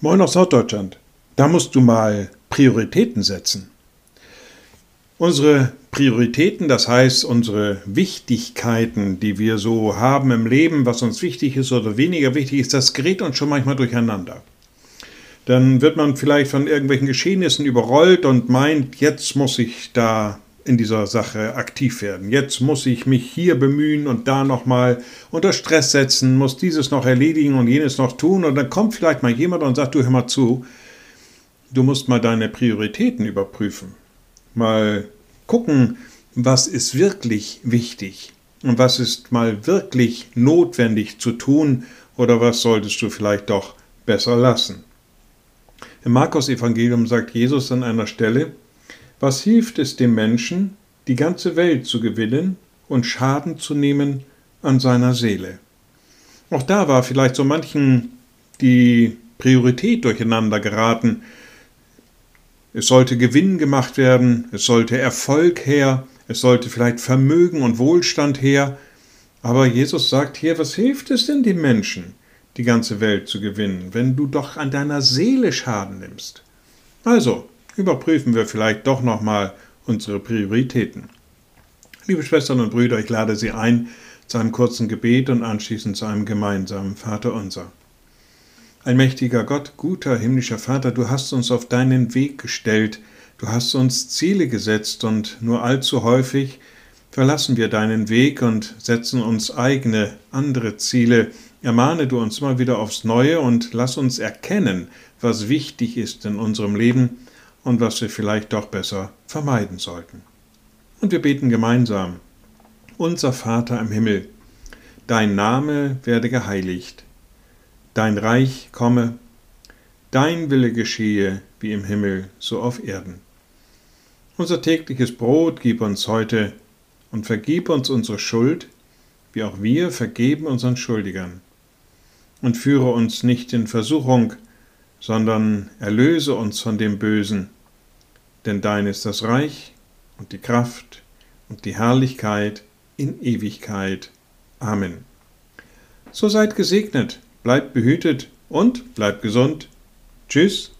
Moin aus Norddeutschland. Da musst du mal Prioritäten setzen. Unsere Prioritäten, das heißt unsere Wichtigkeiten, die wir so haben im Leben, was uns wichtig ist oder weniger wichtig ist, das gerät uns schon manchmal durcheinander. Dann wird man vielleicht von irgendwelchen Geschehnissen überrollt und meint, jetzt muss ich da in dieser Sache aktiv werden. Jetzt muss ich mich hier bemühen und da nochmal unter Stress setzen, muss dieses noch erledigen und jenes noch tun. Und dann kommt vielleicht mal jemand und sagt, du hör mal zu, du musst mal deine Prioritäten überprüfen. Mal gucken, was ist wirklich wichtig und was ist mal wirklich notwendig zu tun oder was solltest du vielleicht doch besser lassen. Im Markus Evangelium sagt Jesus an einer Stelle, was hilft es dem Menschen, die ganze Welt zu gewinnen und Schaden zu nehmen an seiner Seele? Auch da war vielleicht so manchen die Priorität durcheinander geraten. Es sollte Gewinn gemacht werden, es sollte Erfolg her, es sollte vielleicht Vermögen und Wohlstand her. Aber Jesus sagt hier, was hilft es denn dem Menschen, die ganze Welt zu gewinnen, wenn du doch an deiner Seele Schaden nimmst? Also, überprüfen wir vielleicht doch nochmal unsere Prioritäten. Liebe Schwestern und Brüder, ich lade Sie ein zu einem kurzen Gebet und anschließend zu einem gemeinsamen Vater unser. Ein mächtiger Gott, guter himmlischer Vater, du hast uns auf deinen Weg gestellt, du hast uns Ziele gesetzt und nur allzu häufig verlassen wir deinen Weg und setzen uns eigene, andere Ziele. Ermahne du uns mal wieder aufs Neue und lass uns erkennen, was wichtig ist in unserem Leben und was wir vielleicht doch besser vermeiden sollten. Und wir beten gemeinsam. Unser Vater im Himmel, dein Name werde geheiligt, dein Reich komme, dein Wille geschehe wie im Himmel, so auf Erden. Unser tägliches Brot gib uns heute und vergib uns unsere Schuld, wie auch wir vergeben unseren Schuldigern. Und führe uns nicht in Versuchung, sondern erlöse uns von dem Bösen, denn dein ist das Reich und die Kraft und die Herrlichkeit in Ewigkeit. Amen. So seid gesegnet, bleibt behütet und bleibt gesund. Tschüss